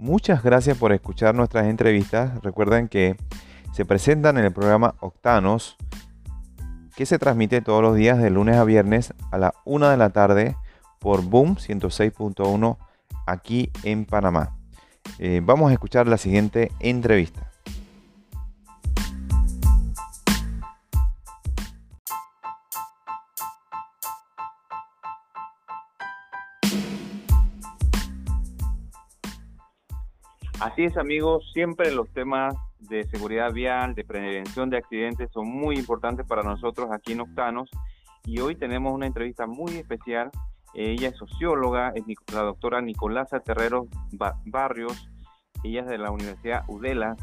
Muchas gracias por escuchar nuestras entrevistas. Recuerden que se presentan en el programa Octanos, que se transmite todos los días de lunes a viernes a la 1 de la tarde por Boom 106.1 aquí en Panamá. Eh, vamos a escuchar la siguiente entrevista. Así es amigos, siempre los temas de seguridad vial, de prevención de accidentes son muy importantes para nosotros aquí en Octanos y hoy tenemos una entrevista muy especial. Ella es socióloga, es la doctora Nicolasa Terreros Barrios, ella es de la Universidad UDELA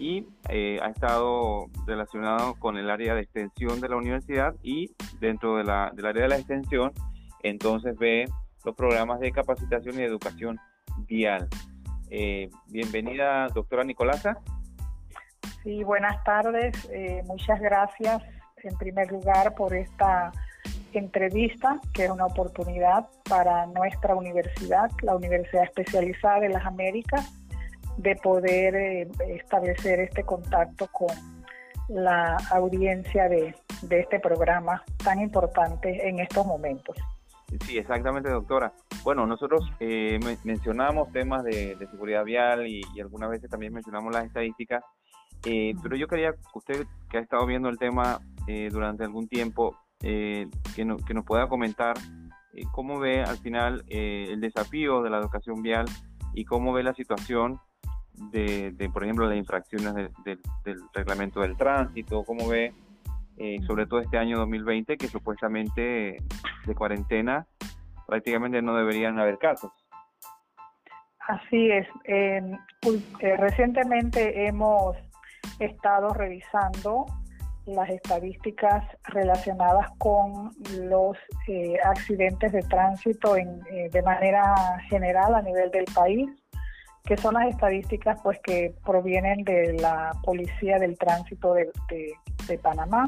y eh, ha estado relacionado con el área de extensión de la universidad y dentro de la, del área de la extensión entonces ve los programas de capacitación y educación vial. Eh, bienvenida, doctora Nicolasa. Sí, buenas tardes. Eh, muchas gracias en primer lugar por esta entrevista, que es una oportunidad para nuestra universidad, la Universidad Especializada de las Américas, de poder eh, establecer este contacto con la audiencia de, de este programa tan importante en estos momentos. Sí, exactamente, doctora. Bueno, nosotros eh, mencionamos temas de, seguridad vial y, algunas veces también mencionamos las estadísticas, eh, pero yo quería que usted, que ha estado viendo el tema eh, durante algún tiempo, que, que nos pueda comentar cómo ve al final el desafío de la educación vial y cómo ve la situación de, por ejemplo, las infracciones del reglamento del tránsito, cómo ve eh, sobre todo este año 2020, que supuestamente de cuarentena prácticamente no deberían haber casos. Así es. Eh, recientemente hemos estado revisando las estadísticas relacionadas con los eh, accidentes de tránsito en, de manera general a nivel del país, que son las estadísticas pues que provienen de la Policía del Tránsito de, de Panamá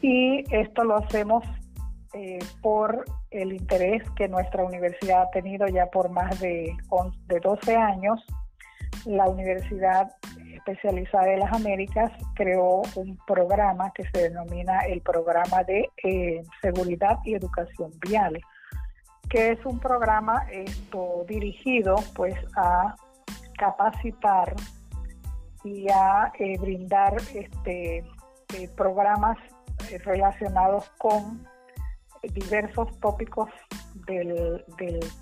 y esto lo hacemos eh, por el interés que nuestra universidad ha tenido ya por más de, de 12 años. La Universidad Especializada de las Américas creó un programa que se denomina el Programa de eh, Seguridad y Educación Vial, que es un programa esto, dirigido pues a capacitar y a eh, brindar este, programas relacionados con diversos tópicos del,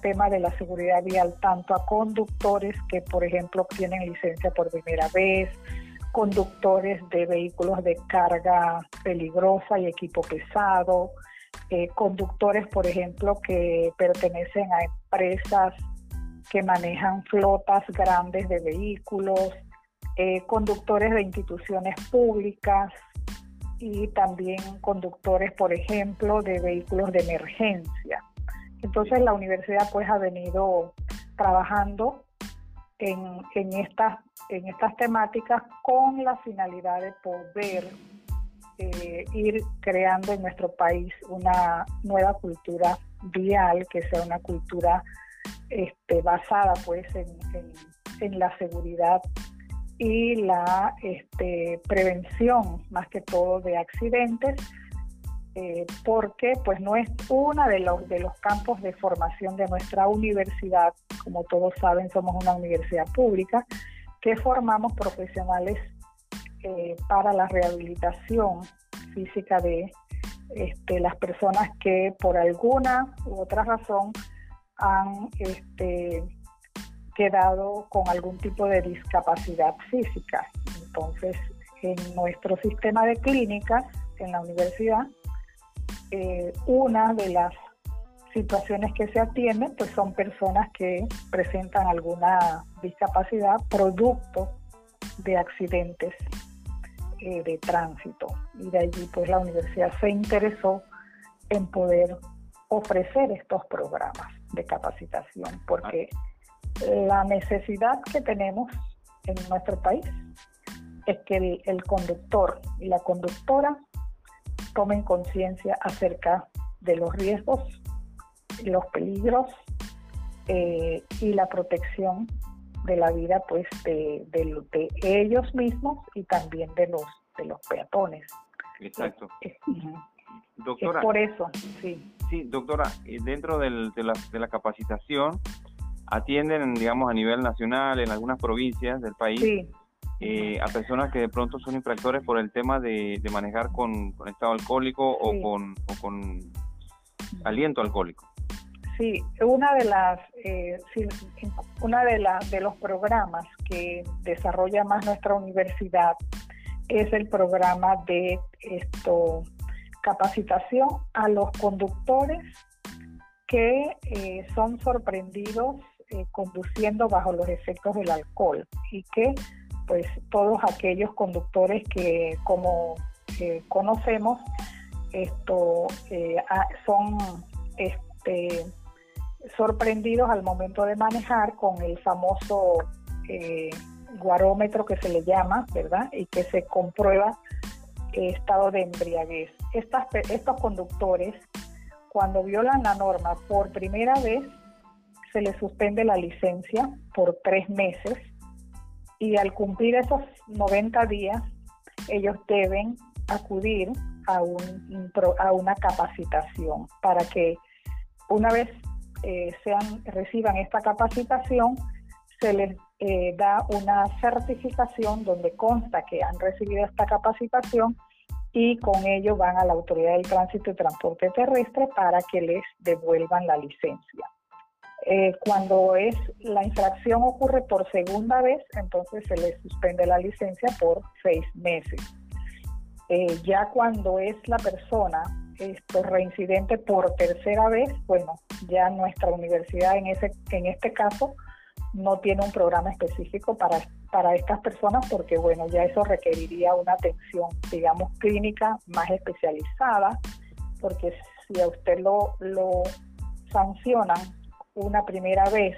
tema de la seguridad vial, tanto a conductores que, por ejemplo, tienen licencia por primera vez, conductores de vehículos de carga peligrosa y equipo pesado, eh, conductores, por ejemplo, que pertenecen a empresas que manejan flotas grandes de vehículos, eh, conductores de instituciones públicas, y también conductores, por ejemplo, de vehículos de emergencia. Entonces la universidad pues ha venido trabajando en, en, estas, en estas temáticas con la finalidad de poder eh, ir creando en nuestro país una nueva cultura vial, que sea una cultura este, basada pues en, en, en la seguridad y la este, prevención más que todo de accidentes eh, porque pues no es uno de los de los campos de formación de nuestra universidad. Como todos saben somos una universidad pública que formamos profesionales eh, para la rehabilitación física de este, las personas que por alguna u otra razón han este, quedado con algún tipo de discapacidad física. Entonces, en nuestro sistema de clínicas en la universidad, eh, una de las situaciones que se atienden pues son personas que presentan alguna discapacidad producto de accidentes eh, de tránsito y de allí pues la universidad se interesó en poder ofrecer estos programas de capacitación porque la necesidad que tenemos en nuestro país es que el, conductor y la conductora tomen conciencia acerca de los riesgos, los peligros eh, y la protección de la vida pues de, de, ellos mismos y también de los de los peatones. Exacto. doctora. por eso, sí. Sí, doctora, dentro del, de, la, de la capacitación atienden, digamos, a nivel nacional en algunas provincias del país. Eh, a personas que de pronto son infractores por el tema de, manejar con, estado alcohólico o, con, o con aliento alcohólico. Sí, una de las, eh, una de, las de los programas que desarrolla más nuestra universidad es el programa de esto capacitación a los conductores que eh, son sorprendidos eh, conduciendo bajo los efectos del alcohol y que pues todos aquellos conductores que como conocemos esto son este sorprendidos al momento de manejar con el famoso eh, guarómetro que se le llama, ¿verdad? Y que se comprueba estado de embriaguez. Estos conductores, cuando violan la norma por primera vez, se les suspende la licencia por tres meses y al cumplir esos 90 días, ellos deben acudir a, un, a una capacitación para que una vez eh, sean, reciban esta capacitación, se les eh, da una certificación donde consta que han recibido esta capacitación y con ello van a la Autoridad del Tránsito y Transporte Terrestre para que les devuelvan la licencia. Eh, cuando es la infracción ocurre por segunda vez, entonces se les suspende la licencia por seis meses. ya cuando es la persona esto reincidente por tercera vez, bueno, ya nuestra universidad en ese en este caso no tiene un programa específico para para estas personas porque bueno, ya eso requeriría una atención, digamos, clínica más especializada, porque si a usted lo lo sancionan una primera vez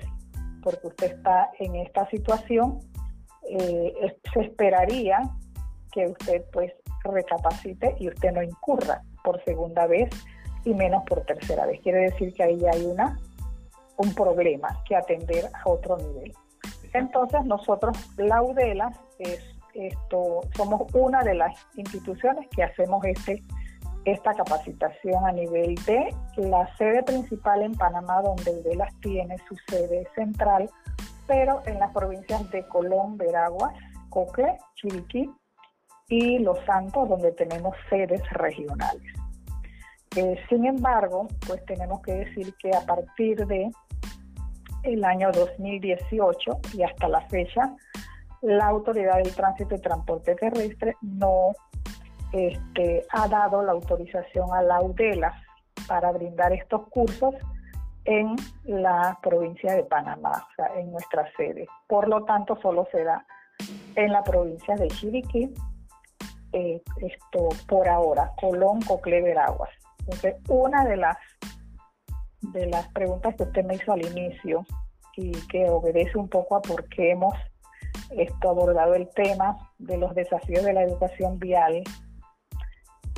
porque usted está en esta situación, eh, se esperaría que usted pues recapacite y usted no incurra por segunda vez y menos por tercera vez. Quiere decir que ahí hay una un problema que atender a otro nivel. Entonces nosotros, la UDELA, es, esto, somos una de las instituciones que hacemos este, esta capacitación a nivel de la sede principal en Panamá, donde UDELA tiene su sede central, pero en las provincias de Colón, Veraguas, Cocle, Chiriquí y Los Santos, donde tenemos sedes regionales. Eh, sin embargo, pues tenemos que decir que a partir de el año 2018 y hasta la fecha, la Autoridad del Tránsito y Transporte Terrestre no este, ha dado la autorización a la UDELA para brindar estos cursos en la provincia de Panamá, en nuestra sede. Por lo tanto, solo se da en la provincia de Chiriquí, eh, esto por ahora, Colón, Cocle, Veraguas. Entonces, una de las, de las preguntas que usted me hizo al inicio y que obedece un poco a por qué hemos esto, abordado el tema de los desafíos de la educación vial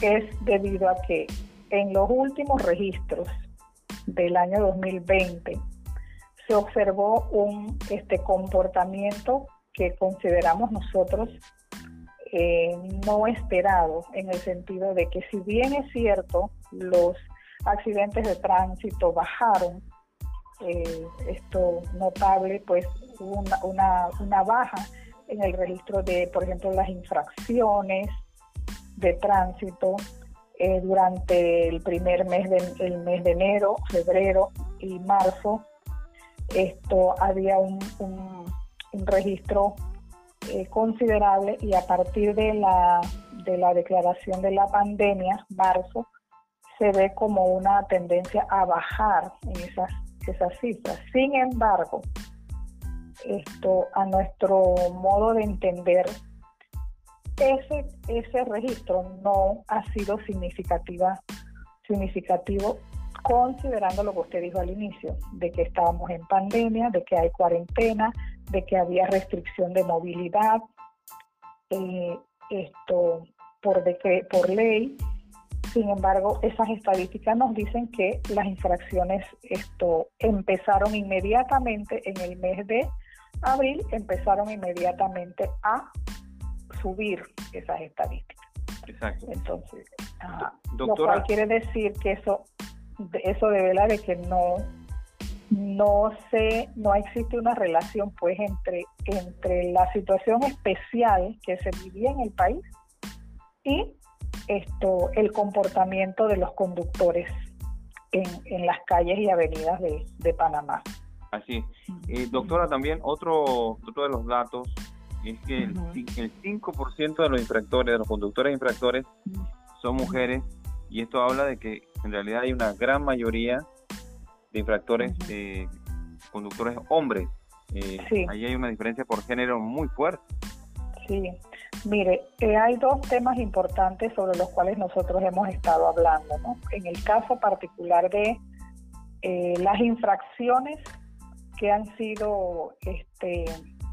es debido a que en los últimos registros del año 2020 se observó un este comportamiento que consideramos nosotros eh, no esperado, en el sentido de que si bien es cierto, los accidentes de tránsito bajaron, eh, esto notable, pues hubo una, una, baja en el registro de, por ejemplo, las infracciones de tránsito eh, durante el primer mes de, mes de enero, febrero y marzo. Esto había un, un, un registro eh, considerable y a partir de la, de la declaración de la pandemia, marzo, se ve como una tendencia a bajar en esas, esas cifras. Sin embargo, esto a nuestro modo de entender, ese, ese registro no ha sido significativa, significativo considerando lo que usted dijo al inicio, de que estábamos en pandemia, de que hay cuarentena, de que había restricción de movilidad, eh, esto por, por ley. Sin embargo, esas estadísticas nos dicen que las infracciones esto empezaron inmediatamente en el mes de abril empezaron inmediatamente a subir esas estadísticas. Exacto. Entonces, lo cual quiere decir que eso, eso devela de que no, no se, no existe una relación pues entre, entre la situación especial que se vivía en el país y esto, el comportamiento de los conductores en, en las calles y avenidas de, de Panamá. Así. Eh, doctora, también otro, otro de los datos es que el, el 5% de los infractores, de los conductores infractores, son mujeres y esto habla de que en realidad hay una gran mayoría de infractores, eh, conductores hombres. Eh, Ahí hay una diferencia por género muy fuerte. Sí, mire, eh, hay dos temas importantes sobre los cuales nosotros hemos estado hablando. ¿no? En el caso particular de las infracciones que han sido, este,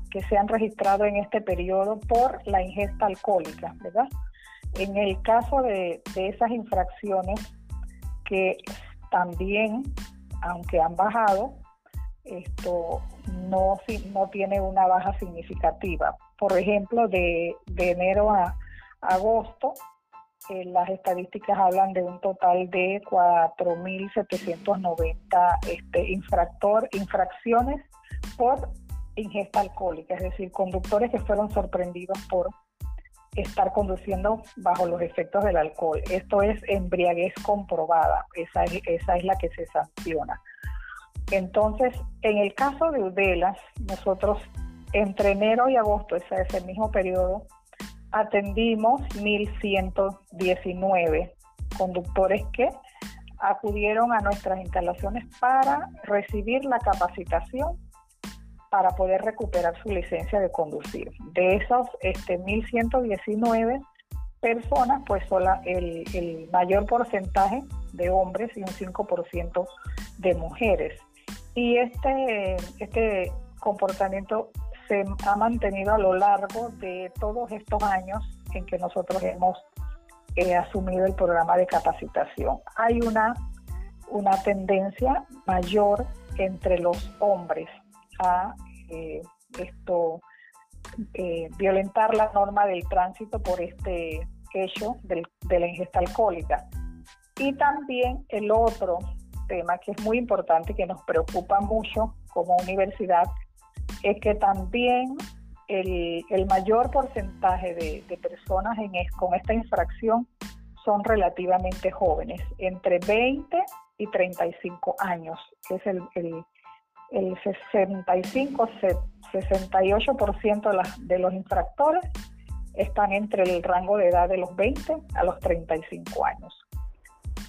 que se han registrado en este periodo por la ingesta alcohólica, ¿verdad? En el caso de, esas infracciones que también, aunque han bajado, esto no, no tiene una baja significativa. Por ejemplo, de, enero a agosto, eh, las estadísticas hablan de un total de 4.790 este, infractor, infracciones por ingesta alcohólica, es decir, conductores que fueron sorprendidos por estar conduciendo bajo los efectos del alcohol. Esto es embriaguez comprobada, esa es, la que se sanciona. Entonces, en el caso de Udelas, nosotros entre enero y agosto, ese es el mismo periodo, atendimos 1.119 conductores que acudieron a nuestras instalaciones para recibir la capacitación para poder recuperar su licencia de conducir. De esos este, 1.119 personas, pues solo el, el mayor porcentaje de hombres y un 5% de mujeres. Y este, este comportamiento se ha mantenido a lo largo de todos estos años en que nosotros hemos eh, asumido el programa de capacitación. Hay una, una tendencia mayor entre los hombres a eh, esto eh, violentar la norma del tránsito por este hecho de la ingesta alcohólica. Y también el otro tema que es muy importante que nos preocupa mucho como universidad es que también el, mayor porcentaje de, personas en con esta infracción son relativamente jóvenes, entre 20 y 35 años, que es el, el, el 65, 68% de, de los infractores están entre el rango de edad de los 20 a los 35 años.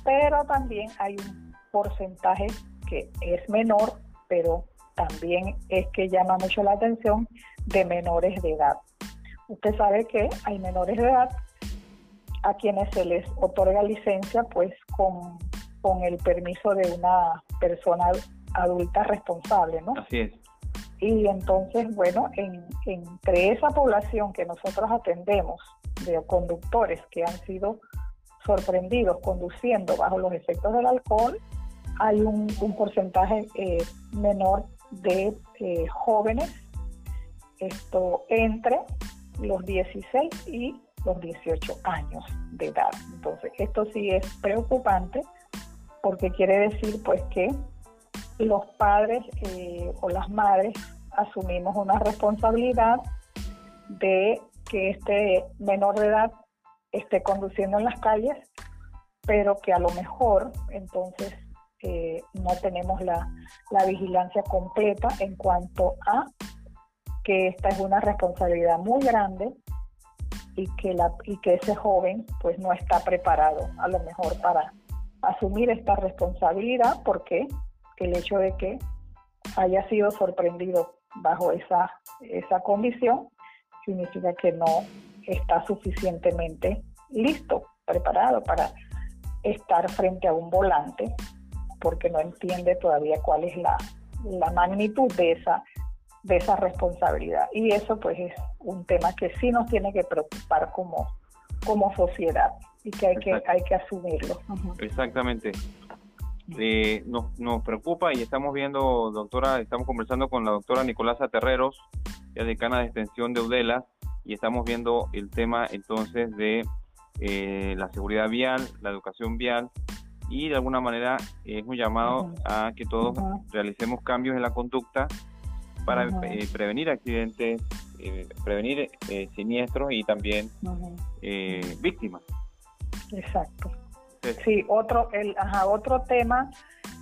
Pero también hay un porcentaje que es menor, pero también es que llama mucho la atención de menores de edad. Usted sabe que hay menores de edad a quienes se les otorga licencia pues con, con el permiso de una persona adulta responsable, ¿no? Así es. Y entonces, bueno, entre esa población que nosotros atendemos de conductores que han sido sorprendidos conduciendo bajo los efectos del alcohol, hay un, porcentaje eh, menor de eh, jóvenes esto entre los 16 y los 18 años de edad. Entonces, esto sí es preocupante porque quiere decir pues que los padres eh, o las madres asumimos una responsabilidad de que este menor de edad esté conduciendo en las calles, pero que a lo mejor entonces eh, no tenemos la, vigilancia completa en cuanto a que esta es una responsabilidad muy grande y que, la, y que ese joven pues no está preparado a lo mejor para asumir esta responsabilidad porque el hecho de que haya sido sorprendido bajo esa, esa condición significa que no está suficientemente listo, preparado para estar frente a un volante porque no entiende todavía cuál es la, magnitud de esa, de esa responsabilidad. Y eso pues es un tema que sí nos tiene que preocupar como, como sociedad y que hay, que hay que asumirlo. Exactamente. Eh, nos, nos preocupa y estamos viendo, doctora, estamos conversando con la doctora Nicolasa Terreros, ya decana de extensión de UDELA, y estamos viendo el tema entonces de eh, la seguridad vial, la educación vial, y de alguna manera es un llamado a que todos realicemos cambios en la conducta para eh, prevenir accidentes, prevenir siniestros y también víctimas. Exacto. Sí, otro, el, otro tema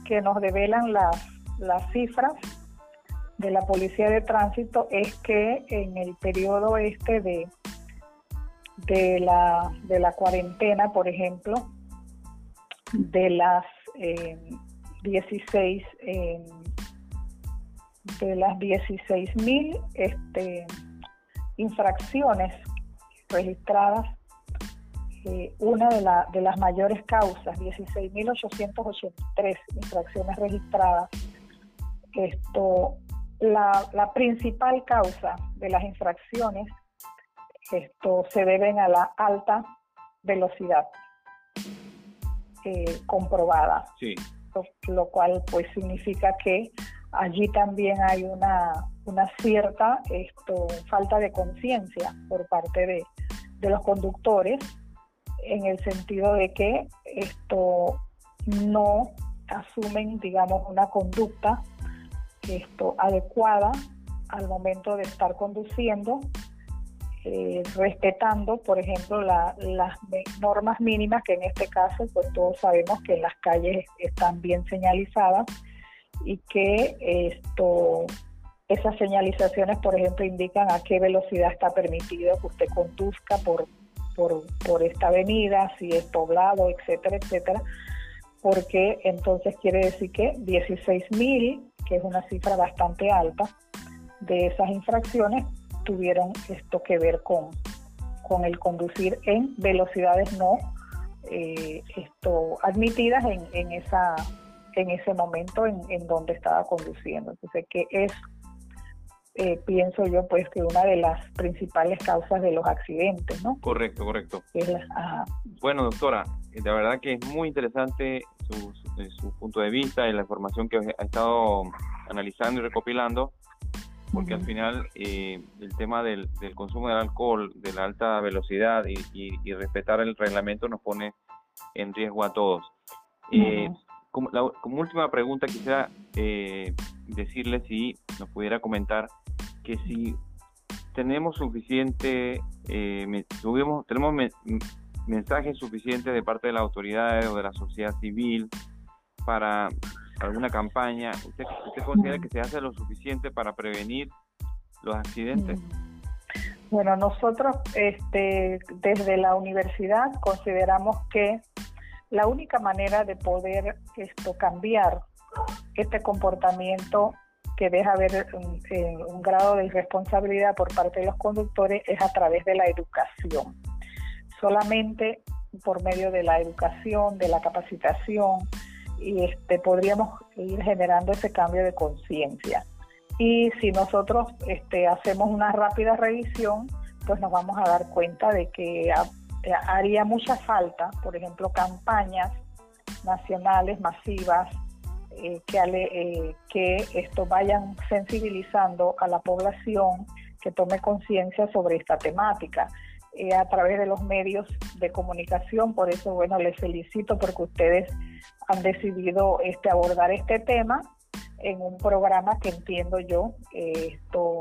que nos develan las, las cifras de la Policía de Tránsito es que en el periodo este de, de, la, de la cuarentena, por ejemplo, de las 16 eh, de las 16 mil este, infracciones registradas eh, una de, de las mayores causas, 16.883 infracciones registradas. Esto, la, la, principal causa de las infracciones esto se deben a la alta velocidad eh, comprobada, sí. lo, cual pues significa que allí también hay una, una cierta esto, falta de conciencia por parte de, de los conductores en el sentido de que esto no asumen, digamos, una conducta esto adecuada al momento de estar conduciendo, eh, respetando, por ejemplo, las normas mínimas que en este caso, pues todos sabemos que las calles están bien señalizadas y que esto esas señalizaciones, por ejemplo, indican a qué velocidad está permitido que usted conduzca por por, por esta avenida, si es poblado, etcétera, etcétera, porque entonces quiere decir que 16 mil, que es una cifra bastante alta, de esas infracciones tuvieron esto que ver con, con el conducir en velocidades no eh, esto admitidas en, en esa en ese momento en, en donde estaba conduciendo. Entonces, que es eh, pienso yo pues que una de las principales causas de los accidentes, ¿no? Correcto, correcto. Bueno, doctora, eh, de verdad que es muy interesante su, eh, su, punto de vista y la información que ha estado analizando y recopilando, porque al final el tema del, consumo del alcohol, de la alta velocidad y, respetar el reglamento nos pone en riesgo a todos. como, como, última pregunta quisiera decirle si nos pudiera comentar que si tenemos suficiente, eh, tuvimos, tenemos mensajes suficientes de parte de las autoridades o de la sociedad civil para alguna campaña, ¿usted, usted considera que se hace lo suficiente para prevenir los accidentes? Bueno, nosotros este, desde la universidad consideramos que la única manera de poder esto cambiar este comportamiento que deja haber un, grado de irresponsabilidad por parte de los conductores es a través de la educación. Solamente por medio de la educación, de la capacitación, y este, podríamos ir generando ese cambio de conciencia. Y si nosotros este, hacemos una rápida revisión, pues nos vamos a dar cuenta de que haría mucha falta, por ejemplo, campañas nacionales masivas eh, que, eh, que esto vayan sensibilizando a la población que tome conciencia sobre esta temática eh, a través de los medios de comunicación. Por eso, bueno, les felicito porque ustedes han decidido este, abordar este tema en un programa que entiendo yo, esto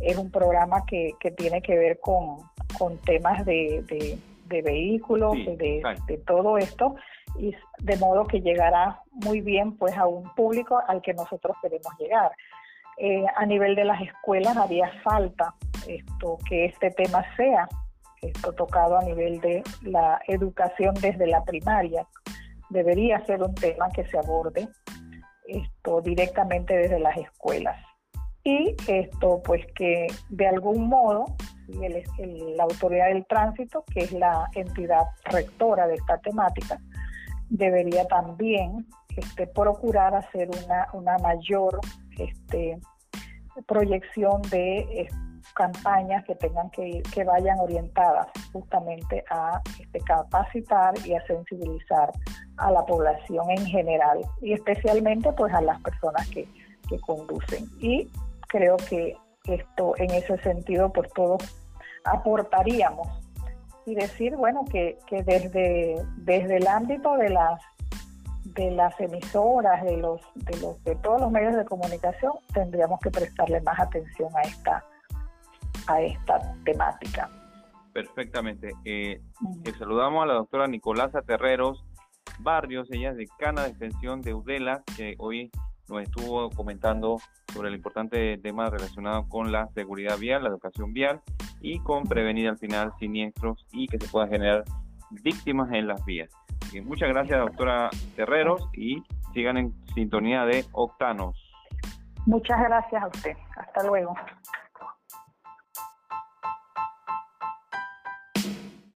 es un programa que, que tiene que ver con, con temas de, de, vehículos, de, de todo esto, y de modo que llegará muy bien pues a un público al que nosotros queremos llegar. Eh, a nivel de las escuelas haría falta esto que este tema sea esto tocado a nivel de la educación desde la primaria. Debería ser un tema que se aborde esto directamente desde las escuelas. Y esto pues que de algún modo la autoridad del tránsito, que es la entidad rectora de esta temática, debería también este, procurar hacer una, una mayor este, proyección de campañas que tengan que ir, que vayan orientadas justamente a este, capacitar y a sensibilizar a la población en general y especialmente pues a las personas que, que conducen. Y creo que esto en ese sentido pues todos aportaríamos y decir bueno que, que desde, desde el ámbito de las de las emisoras, de los, de los, de todos los medios de comunicación, tendríamos que prestarle más atención a esta, a esta temática. Perfectamente. Eh, saludamos a la doctora Nicolasa Terreros Barrios, ella es decana de extensión de UDELA, que hoy nos estuvo comentando sobre el importante tema relacionado con la seguridad vial, la educación vial y con prevenir al final siniestros y que se puedan generar víctimas en las vías muchas gracias, doctora Terreros, y sigan en sintonía de Octanos. Muchas gracias a usted. Hasta luego.